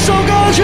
首歌曲，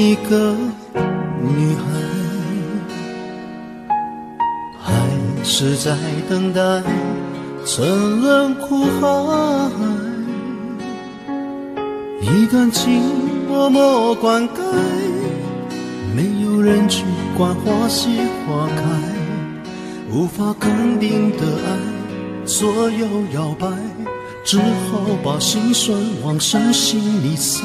一个女孩，还是在等待沉沦苦海？一段情默默灌溉，没有人去管花谢花开，无法肯定的爱左右摇摆，只好把心酸往深心里塞。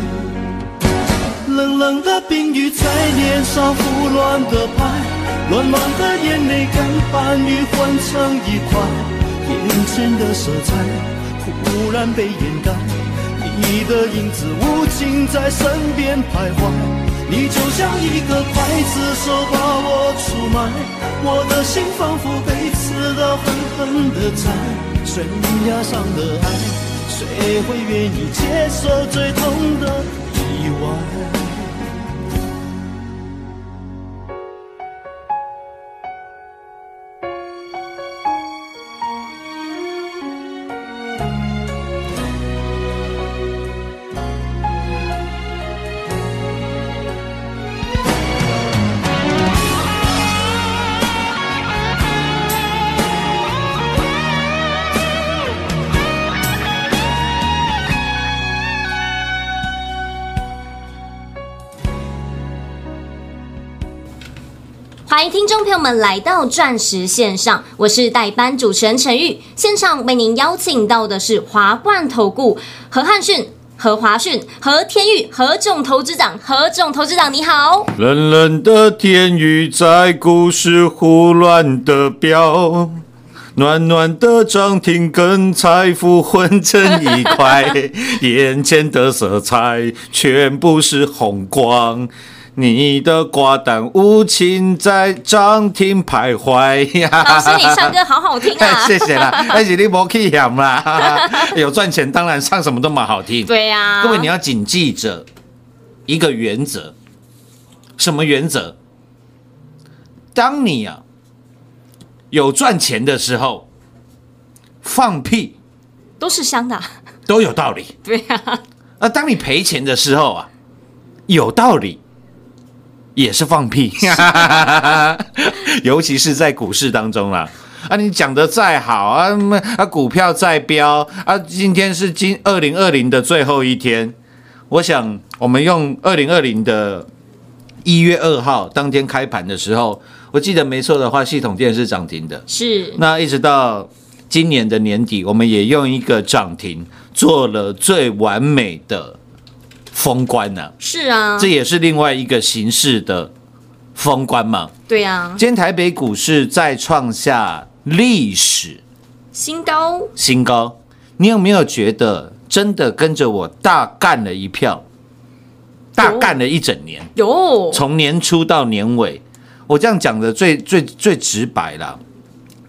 冷冷的冰雨在脸上胡乱的拍，乱乱的眼泪跟伴侣混成一块，眼前的色彩忽然被掩盖。你的影子无情在身边徘徊，你就像一个刽子手把我出卖，我的心仿佛被刺刀狠狠的宰。悬崖上的爱，谁会愿意接受最痛的意外？迎听众朋友们来到钻石线上，我是代班主持人陈玉。现场为您邀请到的是华冠投顾何汉逊。何华讯、何天玉、何总投资长、何总投资长，你好。冷冷的天雨在股市胡乱的飙，暖暖的涨停跟财富混成一块，眼前的色彩全部是红光。你的挂单无情在涨停徘徊呀！老师，你唱歌好好听啊！谢谢啦，而且你没去想啦，有赚钱当然唱什么都蛮好听。对呀、各位你要谨记着一个原则，什么原则？当你啊有赚钱的时候，放屁都是香的啊、都有道理；对呀、那当你赔钱的时候啊，有道理。也是放屁，尤其是在股市当中啦。啊，你讲的再好啊，嗯啊，股票再飙啊，今天是今二零二零的最后一天，我想我们用二零二零的一月二号当天开盘的时候，我记得没错的话，系统电是涨停的。是那一直到今年的年底，我们也用一个涨停做了最完美的封关呢、是啊，这也是另外一个形式的封关嘛。对呀、今天台北股市再创下历史新高。新高，你有没有觉得真的跟着我大干了一票，大干了一整年？有。从年初到年尾，我这样讲的最最最直白了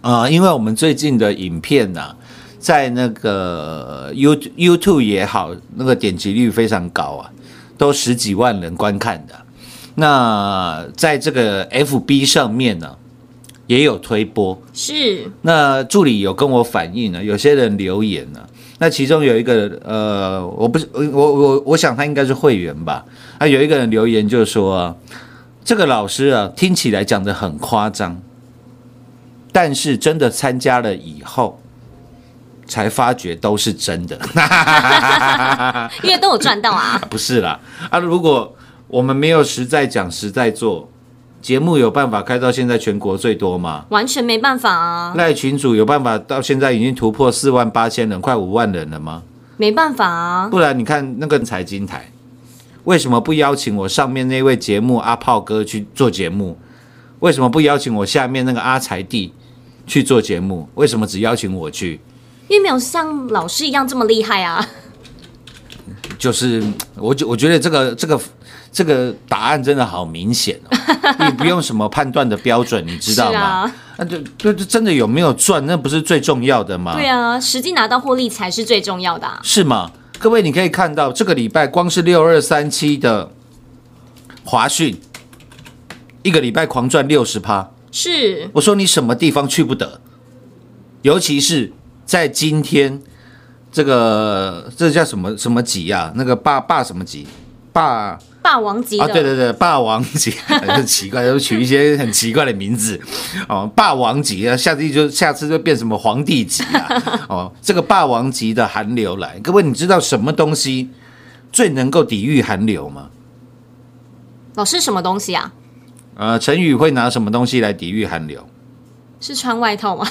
啊、因为我们最近的影片呢、在那个 You YouTube 也好，那个点击率非常高啊，都十几万人观看的。那在这个 FB 上面呢，也有推播。是那助理有跟我反映呢，有些人留言呢，那其中有一个呃，我不是我我我想他应该是会员吧，啊，有一个人留言就说啊，这个老师啊听起来讲的很夸张，但是真的参加了以后，才发觉都是真的，因为都有赚到啊，不是啦啊，如果我们没有实在讲实在做。节目有办法开到现在全国最多吗？完全没办法啊，赖群主有办法到现在已经突破四万八千人，快五万人了吗？没办法啊，不然你看那个财经台，为什么不邀请我上面那位节目阿炮哥去做节目？为什么不邀请我下面那个阿财弟去做节目？为什么只邀请我去？因为没有像老师一样这么厉害啊，就是我觉我觉得这个这个这个答案真的好明显哦，你不用什么判断的标准，你知道吗？啊，那就就就真的有没有赚，那不是最重要的吗？对啊，实际拿到获利才是最重要的、啊。是吗？各位，你可以看到这个礼拜光是六二三七的华讯，一个礼拜狂赚六十趴。是我说你什么地方去不得？尤其是在今天这个这叫什么什么级啊？那个霸霸什么级？霸霸王级，啊，对对对，霸王级 很奇怪，都取一些很奇怪的名字哦。霸王级啊，下次就下次就变什么皇帝级啊？哦，这个霸王级的寒流来，各位你知道什么东西最能够抵御寒流吗？老师什么东西啊？呃，陈宇会拿什么东西来抵御寒流？是穿外套吗？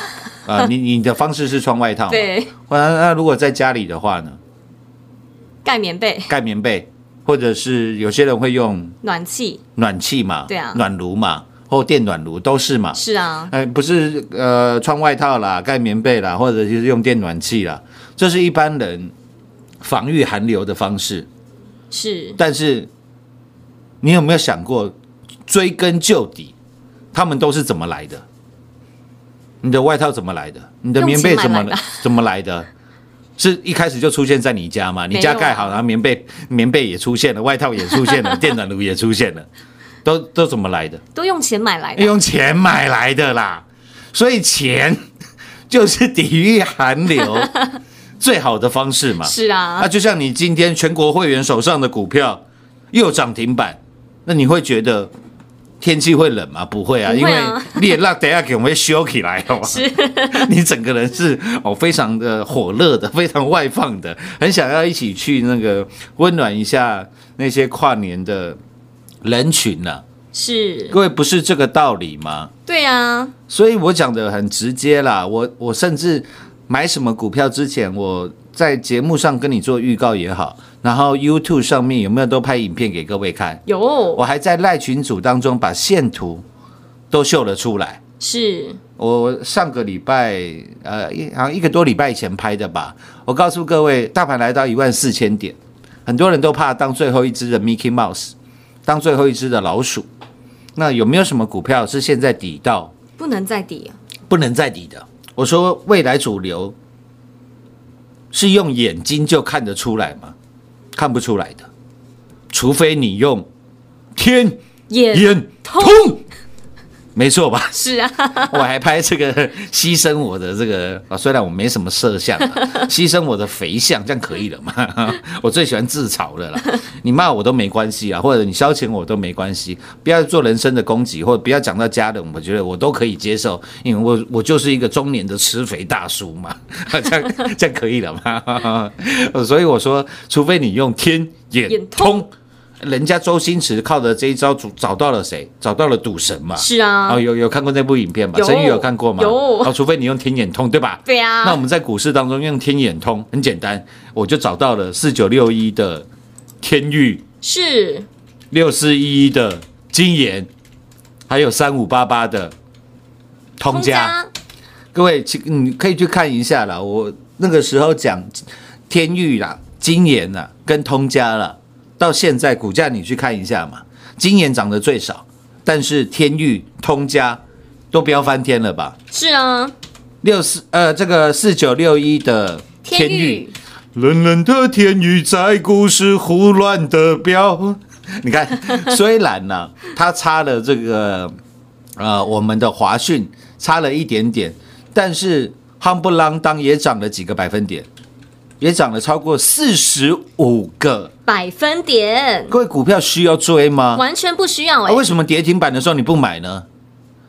啊、你你的方式是穿外套，。对，那那如果在家里的话呢，盖棉被、盖棉被，或者是有些人会用暖气，暖气嘛，对啊暖炉嘛，或电暖炉都是嘛。是啊，哎，不是呃穿外套啦，盖棉被啦，或者就是用电暖气啦，这是一般人防御寒流的方式。是但是你有没有想过，追根究底，他们都是怎么来的？你的外套怎么来的？你的棉被怎么来怎么来的？是一开始就出现在你家吗？你家盖好，然后棉被棉被也出现了，外套也出现了，电暖炉也出现了，都都怎么来的？都用钱买来的，用钱买来的啦，所以钱就是抵御寒流 最好的方式嘛。是啊那，就像你今天全国会员手上的股票又涨停板，那你会觉得天气会冷吗？不会啊，因为你也让 等下给我们修起来 哦。是，你整个人是哦非常的火热的，非常外放的，很想要一起去那个温暖一下那些跨年的人群啊、是，各位不是这个道理吗？对啊，所以我讲的很直接啦，我我甚至买什么股票之前，我在节目上跟你做预告也好，然后 YouTube 上面有没有都拍影片给各位看？有我还在赖群组当中把线图都秀了出来。是我上个礼拜，呃，一好像一个多礼拜以前拍的吧。我告诉各位，大盘来到一万四千点，很多人都怕当最后一只的 Mickey Mouse，当最后一只的老鼠。那有没有什么股票是现在底到不能再底啊，不能再底的？我说未来主流是用眼睛就看得出来吗？看不出来的，除非你用天眼通，没错吧？是啊，我还拍这个牺牲我的这个啊，虽然我没什么色相啊，牺牲我的肥相，这样可以了吗？我最喜欢自嘲的啦，你骂我都没关系啊，或者你消遣我都没关系，不要做人身的攻击，或者不要讲到家人，我觉得我都可以接受，因为我我就是一个中年的吃肥大叔嘛，这样这样可以了吗？所以我说，除非你用天眼通。人家周星驰靠着这一招找找到了谁？找到了赌神嘛？是啊哦，，有有看过那部影片吗？有陈宇有看过吗？有哦，除非你用天眼通，对吧？对啊，那我们在股市当中用天眼通很简单，我就找到了四九六一的天域，是六四一一的金研，还有三五八八的通家。各位，请你可以去看一下啦。我那个时候讲天域啦、金研啦跟通家啦，到现在股价你去看一下嘛。今年涨得最少，但是天域、通家都飙翻天了吧？是啊，六四呃，这个四九六一的天域冷冷的天宇在股市胡乱的飙。你看，虽然呢、它差了这个呃我们的华讯差了一点点，但是夯不啷当也涨了几个百分点，也涨了超过四十五个。百分点。各位股票需要追吗？完全不需要啊，哎为，什么跌停板的时候你不买呢？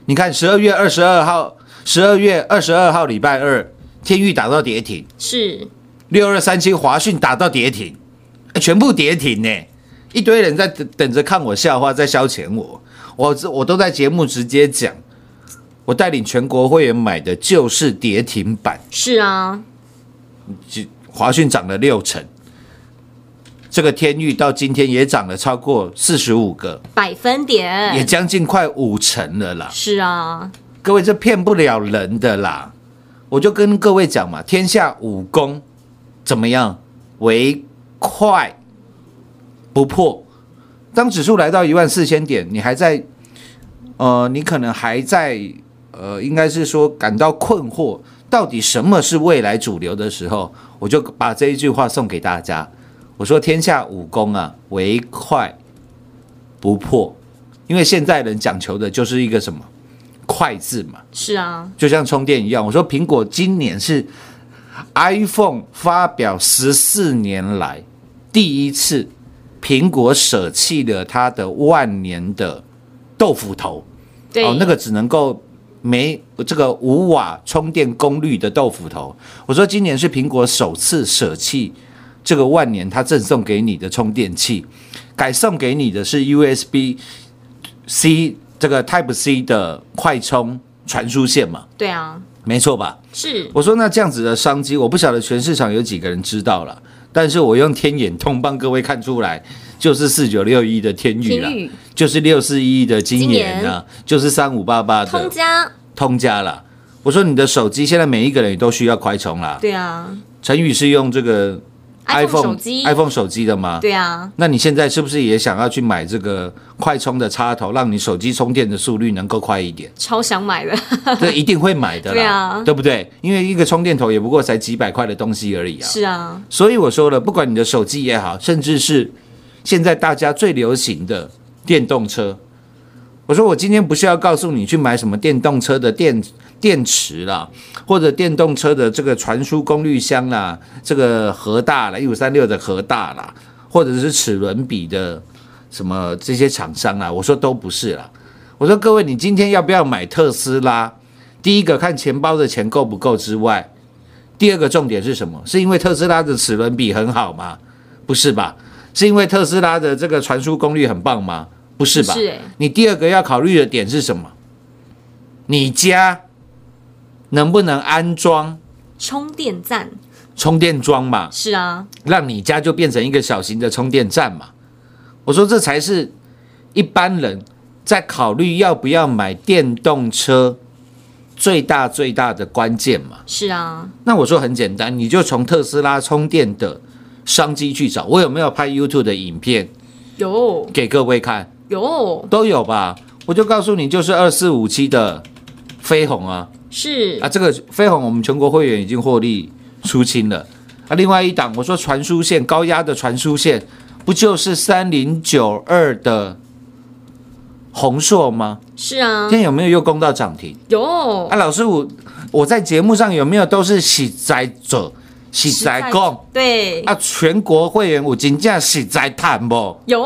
你看十二月二十二号，十二月二十二号礼拜二，天域打到跌停，是。六二三七华讯打到跌停，哎全部跌停呢，一堆人在等等着看我笑话，在消遣我，我我都在节目直接讲，我带领全国会员买的就是跌停板，是啊，就华讯涨了六成。这个天域到今天也涨了超过四十五个，百分点也将近快五成了啦。是啊，各位，这骗不了人的啦！我就跟各位讲嘛，天下武功怎么样？唯快不破。当指数来到一万四千点，你还在，呃，你可能还在，呃，应该是说感到困惑，到底什么是未来主流的时候，我就把这一句话送给大家。我说：天下武功啊，唯快不破。因为现在人讲求的就是一个什么快字嘛，是啊，就像充电一样。我说苹果今年是 iPhone 发表十四年来第一次，苹果舍弃了它的万年的豆腐头，对，哦，那个只能够没这个五瓦充电功率的豆腐头。我说今年是苹果首次舍弃这个万年它赠送给你的充电器，改送给你的是 USB C 这个 Type C 的快充传输线嘛，对啊，没错吧？是我说那这样子的商机，我不晓得全市场有几个人知道了，但是我用天眼通帮各位看出来，就是四九六一的天宇啦宇，就是六四一的金研啊，就是三五八八的通家，通家啦。我说你的手机现在每一个人也都需要快充啦。对啊陈宇是用这个，iPhone 手机 iPhone 手机的吗？对啊，那你现在是不是也想要去买这个快充的插头，让你手机充电的速率能够快一点？超想买的，这一定会买的啦，对啊对不对？因为一个充电头也不过才几百块的东西而已啊。是啊，所以我说了，不管你的手机也好，甚至是现在大家最流行的电动车，我说我今天不是要告诉你去买什么电动车的电电池啦，或者电动车的这个传输功率箱啦，这个核大啦，一五三六的核大啦，或者是齿轮比的什么这些厂商啦，我说都不是啦。我说各位，你今天要不要买特斯拉？第一个看钱包的钱够不够之外，第二个重点是什么？是因为特斯拉的齿轮比很好吗？不是吧？是因为特斯拉的这个传输功率很棒吗？不是吧？是欸你第二个要考虑的点是什么？你家能不能安装充电站充电桩嘛，是啊，让你家就变成一个小型的充电站嘛。我说这才是一般人在考虑要不要买电动车最大最大的关键嘛。是啊，那我说很简单，你就从特斯拉充电的商机去找。我有没有拍 YouTube 的影片有给各位看？有都有吧？我就告诉你，就是二四五七的飞鸿啊是啊，这个飞鸿我们全国会员已经获利出清了啊。另外一档，我说传输线高压的传输线，不就是三零九二的宏硕吗？是啊今，天有没有又攻到涨停？有啊，老师我我在节目上有没有都是喜在者喜在供对啊？全国会员我金价喜在谈不？有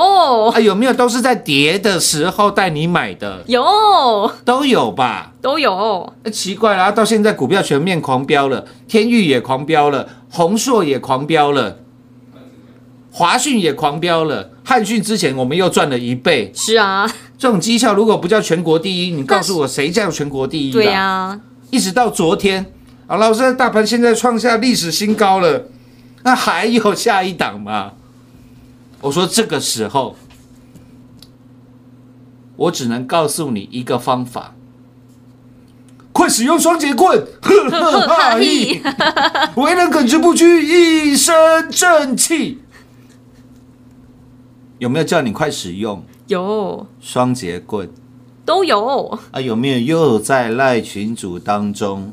啊，有没有都是在跌的时候带你买的？有都有吧？都有啊奇怪啦，到现在股票全面狂飙了，天域也狂飙了，宏硕也狂飙了，华讯也狂飙了，汉讯之前我们又赚了一倍。是啊，这种绩效如果不叫全国第一，你告诉我谁叫全国第一？对呀、一直到昨天，啊，老师，大盘现在创下历史新高了，那还有下一档吗？我说这个时候，我只能告诉你一个方法，快使用双节棍，呵呵哈意，为人耿直不屈，一身正气。有没有叫你快使用有双节棍？都有啊，有没有又在赖群组当中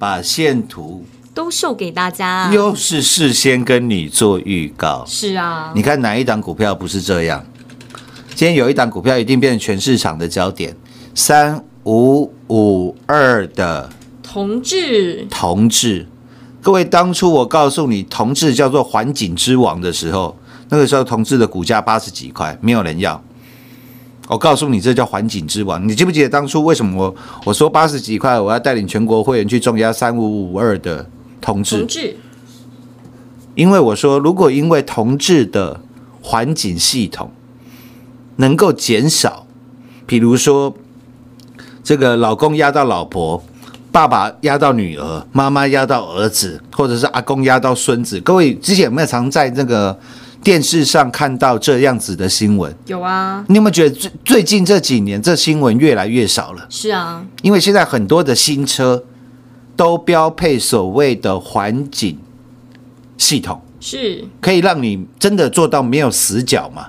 把线图都秀给大家。又是事先跟你做预告？是啊，你看哪一档股票不是这样？今天有一档股票一定变成全市场的焦点，三五五二的同志同志。各位，当初我告诉你同志叫做环境之王的时候，那个时候同志的股价八十几块，没有人要。我告诉你，这叫环境之王。你记不记得当初为什么我我说八十几块，我要带领全国会员去重压三五五二的同志同？志因为我说，如果因为同志的环境系统能够减少，比如说这个老公压到老婆，爸爸压到女儿，妈妈压到儿子，或者是阿公压到孙子。各位之前有没有常在那个电视上看到这样子的新闻？有啊，你有没有觉得最最近这几年这新闻越来越少了？是啊，因为现在很多的新车都标配所谓的环境系统。是可以让你真的做到没有死角嘛？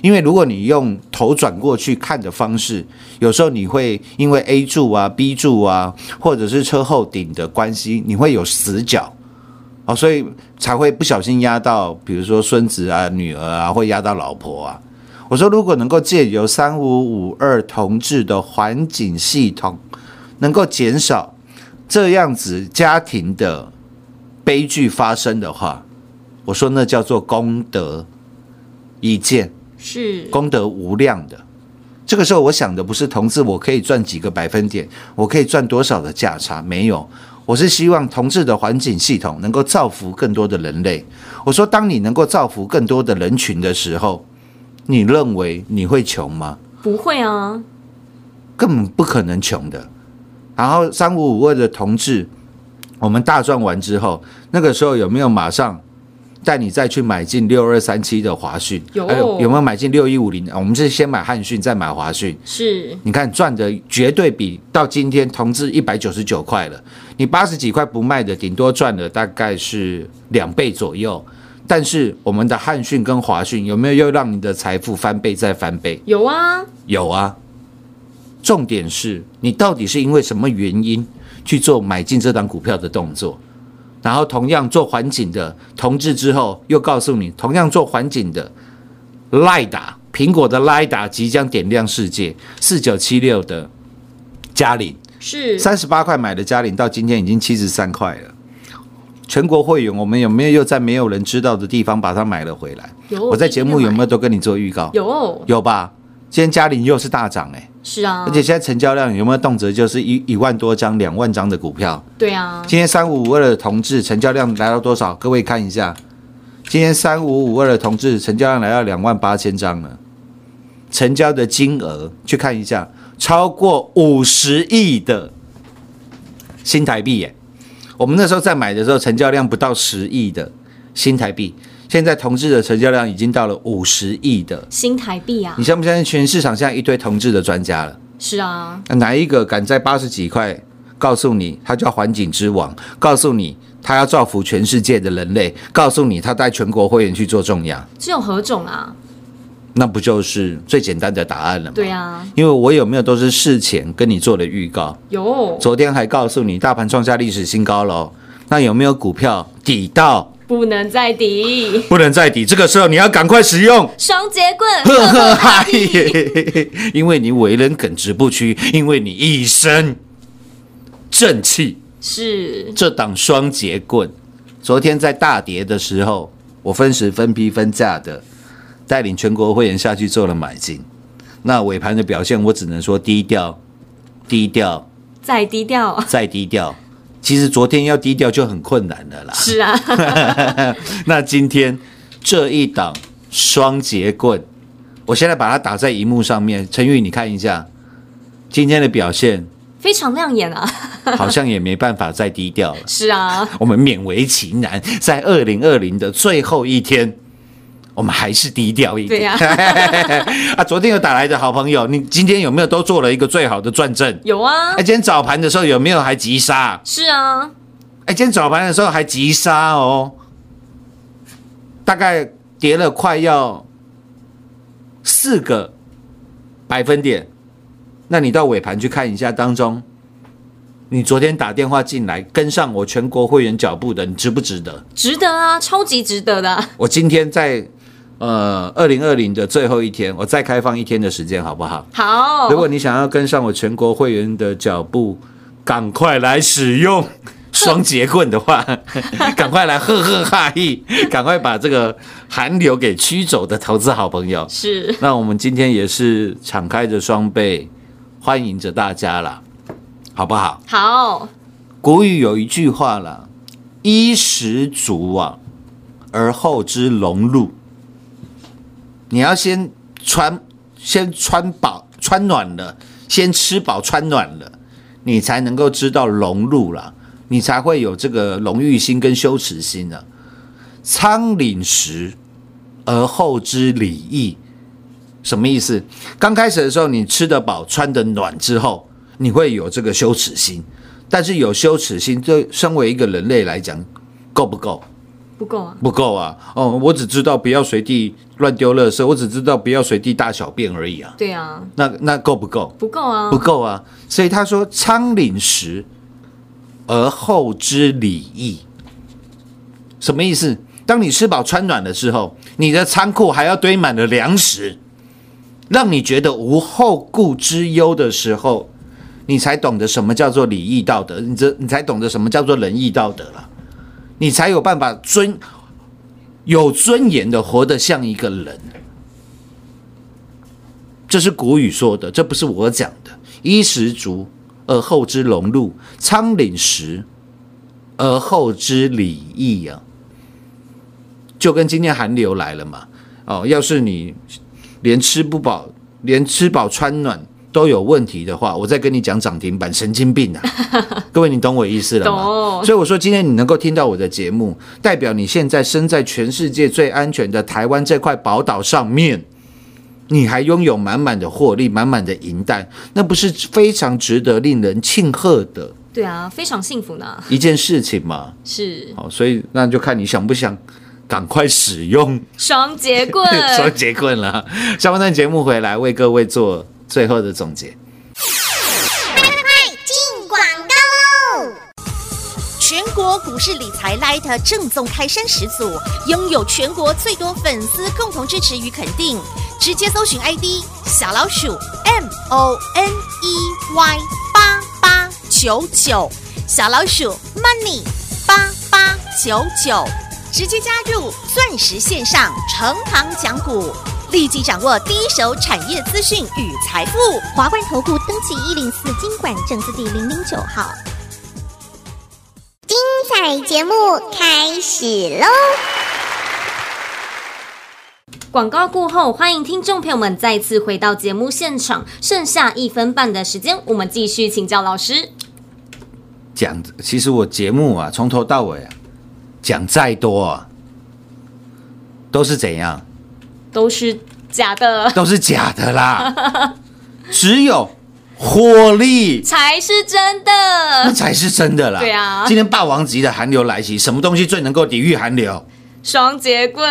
因为如果你用头转过去看的方式，有时候你会因为 A 柱啊、B 柱啊，或者是车后顶的关系，你会有死角，哦，所以才会不小心压到，比如说孙子啊、女儿啊，会压到老婆啊。我说，如果能够借由三五五二同志的环境系统，能够减少这样子家庭的悲剧发生的话，我说那叫做功德一件，是功德无量的。这个时候，我想的不是同志我可以赚几个百分点，我可以赚多少的价差，没有。我是希望同志的环境系统能够造福更多的人类。我说，当你能够造福更多的人群的时候，你认为你会穷吗？不会啊，根本不可能穷的。然后三五五二的同志，我们大赚完之后，那个时候有没有马上带你再去买进六二三七的华讯？有有没有买进六一五零？我们是先买汉讯，再买华讯。是你看赚的绝对比到今天同志一百九十九块了，你八十几块不卖的，顶多赚了大概是两倍左右。但是我们的汉讯跟华讯有没有又让你的财富翻倍再翻倍？有啊，有啊，重点是你到底是因为什么原因去做买进这档股票的动作？然后同样做环境的同志之后，又告诉你同样做环境的赖达，苹果的赖达即将点亮世界，四九七六的嘉玲，是三十八块买的嘉玲，到今天已经七十三块了。全国会员，我们有没有又在没有人知道的地方把它买了回来？有我在节目有没有有都跟你做预告？有有吧？今天嘉玲又是大涨哎、是啊，而且现在成交量有没有动辄就是一一万多张、两万张的股票？对啊，今天三五五二的同志成交量来到多少？各位看一下，今天三五五二的同志成交量来到两万八千张了，成交的金额去看一下，超过五十亿的新台币耶！我们那时候在买的时候，成交量不到十亿的新台币，现在同志的成交量已经到了五十亿的。新台币啊你，相不相信全市场现在一堆同志的专家了？是啊，那哪一个敢在八十几块告诉你他叫环境之王，告诉你他要造福全世界的人类，告诉你他带全国会员去做重压，这有何种啊？那不就是最简单的答案了吗？对啊，因为我有没有都是事前跟你做的预告，有昨天还告诉你大盘创下历史新高喽。那有没有股票抵到不能再抵，不能再抵？这个时候你要赶快使用。双节棍，呵呵 嗨，因为你为人耿直不屈，因为你一身正气。是这档双节棍，昨天在大跌的时候，我分时分批分价的带领全国会员下去做了买进。那尾盘的表现，我只能说低调，低调，再低调，再低调。其实昨天要低调就很困难了啦。是啊，那今天这一档双节棍，我现在把它打在荧幕上面，陈玉你看一下今天的表现，非常亮眼啊，好像也没办法再低调了。是啊，我们勉为其难，在二零二零的最后一天，我们还是低调一点。对 啊，昨天有打来的好朋友，你今天有没有都做了一个最好的转正？有啊哎，，今天早盘的时候有没有还急杀？是啊，哎，今天早盘的时候还急杀哦，大概跌了快要四个百分点。那你到尾盘去看一下当中，你昨天打电话进来跟上我全国会员脚步的，你值不值得？值得啊，超级值得的，我今天在呃二零二零的最后一天，我再开放一天的时间，好不好？好，如果你想要跟上我全国会员的脚步，赶快来使用 双节棍的话，赶快来呵呵哈意，赶快把这个寒流给驱走的投资好朋友。是那我们今天也是敞开着双臂，欢迎着大家啦，好不好？好，古语有一句话啦：“衣食足啊，而后知荣辱。”你要先穿，先穿饱、穿暖了，先吃饱穿暖了，你才能够知道荣辱了，你才会有这个荣誉心跟羞耻心啊。仓廪实而后知礼义，什么意思？刚开始的时候，你吃得饱、穿得暖之后，你会有这个羞耻心。但是有羞耻心，对身为一个人类来讲，够不够？不够啊，不够啊！哦，我只知道不要随地乱丢垃圾，我只知道不要随地大小便而已啊。对啊，那那够不够？不够啊，不够啊！所以他说：“仓廪实而后知礼义。”什么意思？当你吃饱穿暖的时候，你的仓库还要堆满了粮食，让你觉得无后顾之忧的时候，你才懂得什么叫做礼义道德，你这你才懂得什么叫做仁义道德了，你才有办法尊有尊严的活得像一个人。这是古语说的，这不是我讲的。衣食足而后知荣辱，仓廪实而后知礼义啊。就跟今天寒流来了嘛，哦，要是你连吃不饱、连吃饱穿暖都有问题的话，我再跟你讲涨停板，神经病啊！各位，你懂我意思了吗？懂所以我说，今天你能够听到我的节目，代表你现在身在全世界最安全的台湾这块宝岛上面。你还拥有满满的获利，满满的银弹，那不是非常值得令人庆贺的对啊，非常幸福呢，一件事情嘛？是好，所以那就看你想不想赶快使用双节棍，双节棍了。下半段节目回来为各位做最后的总结。进广告喽！全国股市理财 Light 正宗开山始祖，拥有全国最多粉丝共同支持与肯定。直接搜寻 ID 小老鼠 M O N E Y 八八九九，小老鼠 Money 八八九九，直接加入钻石线上成行讲股。立即掌握第一手产业资讯与财富。华冠投顾登记一零四经管证字第零零九号。精彩节目开始喽！广告过后，欢迎听众朋友们再次回到节目现场。剩下一分半的时间，我们继续请教老师。讲，其实我节目啊，从头到尾啊，讲再多啊，都是怎样，都是假的，都是假的啦。只有火力才是真的那的。才是真的啦。对啊今天霸王级的寒流来袭，什么东西最能够抵御寒流？双节棍，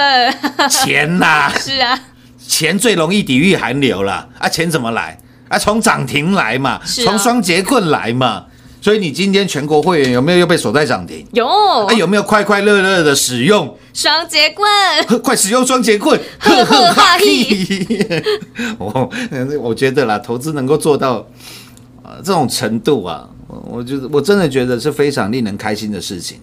钱呐、是啊，钱最容易抵御寒流了啊！钱怎么来啊？从涨停来嘛，从双节棍来嘛。所以你今天全国会员有没有又被锁在涨停？有啊，有没有快快乐乐的使用？双节棍，快使用双节棍！呵呵哈嘿！我 我觉得啦，投资能够做到呃这种程度啊，我我觉得我真的觉得是非常令人开心的事情。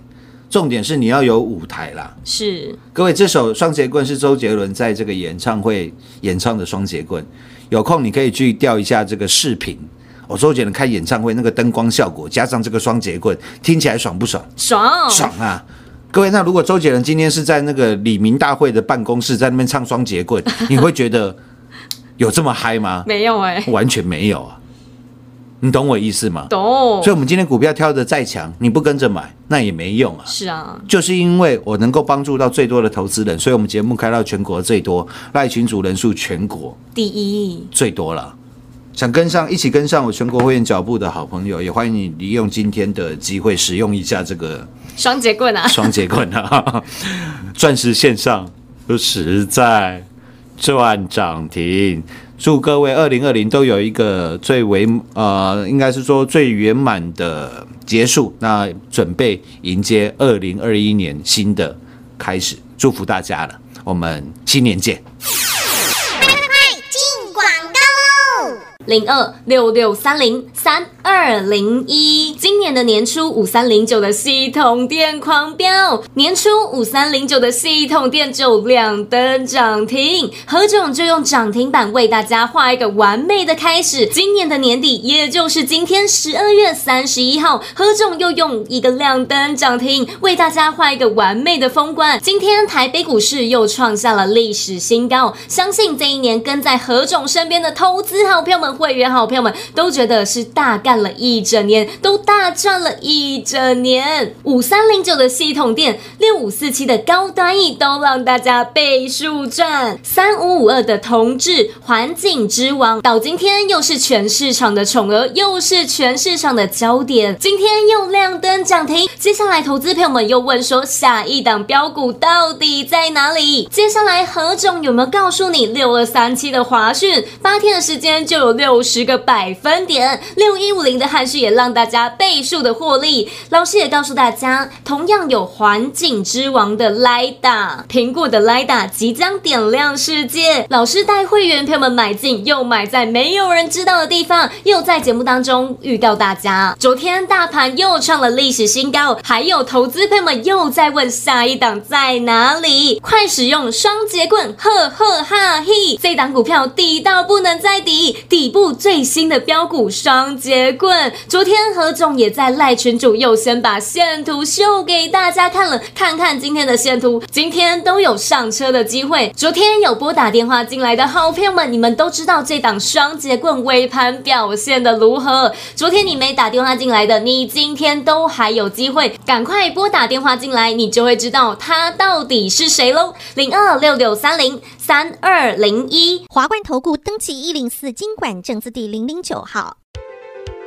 重点是你要有舞台啦，是各位，这首《双节棍》是周杰伦在这个演唱会演唱的《双节棍》，有空你可以去调一下这个视频。我、周杰伦开演唱会那个灯光效果，加上这个双节棍，听起来爽不爽？爽，爽啊！各位，那如果周杰伦今天是在那个李明大会的办公室，在那边唱双节棍，你会觉得有这么嗨吗？没有哎、完全没有啊！你懂我意思吗？懂所以，我们今天股票挑的再强，你不跟着买，那也没用啊。是啊，就是因为我能够帮助到最多的投资人，所以我们节目开到全国最多，赖群主人数全国第一最多了。想跟上，一起跟上我全国会员脚步的好朋友，也欢迎你利用今天的机会使用一下这个双节棍啊，双节棍啊，钻石线上实在赚涨停。祝各位二零二零都有一个最为呃，应该是说最圆满的结束。那准备迎接二零二一年新的开始，祝福大家了。我们新年见。零二六六三零三二零一。年的年初五三零九的系统店狂飙，年初五三零九的系统店就亮灯涨停，何总就用涨停板为大家画一个完美的开始。今年的年底，也就是今天十二月三十一号，何总又用一个亮灯涨停为大家画一个完美的封关。今天台北股市又创下了历史新高，相信这一年跟在何总身边的投资好朋友们、会员好朋友们都觉得是大干了一整年，都大赚了一整年。五三零九的系统店，六五四七的高端 E 都让大家倍数赚，三五五二的同志环境之王，到今天又是全市场的宠儿，又是全市场的焦点，今天又亮灯涨停。接下来，投资朋友们又问说，下一档标股到底在哪里？接下来何总有没有告诉你，六二三七的华讯八天的时间就有六十个百分点，六一五零的汉讯也让大家倍数的获利。老师也告诉大家，同样有环境之王的 Lida，苹果的 Lida 即将点亮世界。老师带会员朋友们买进，又买在没有人知道的地方，又在节目当中预告大家。昨天大盘又创了历史新高，还有投资朋友们又在问下一档在哪里？快使用双节棍，呵呵哈嘿！这档股票底到不能再底，底部最新的标股双节棍。昨天何总也在赖群主又先把线图秀给大家看了，看看今天的线图，今天都有上车的机会。昨天有拨打电话进来的好朋友们，你们都知道这档双节棍尾盘表现的如何？昨天你没打电话进来的，你今天都还有机会，赶快拨打电话进来，你就会知道他到底是谁喽。零二六六三零三二零一。华冠投顾登记一零四经管证字第零零九号。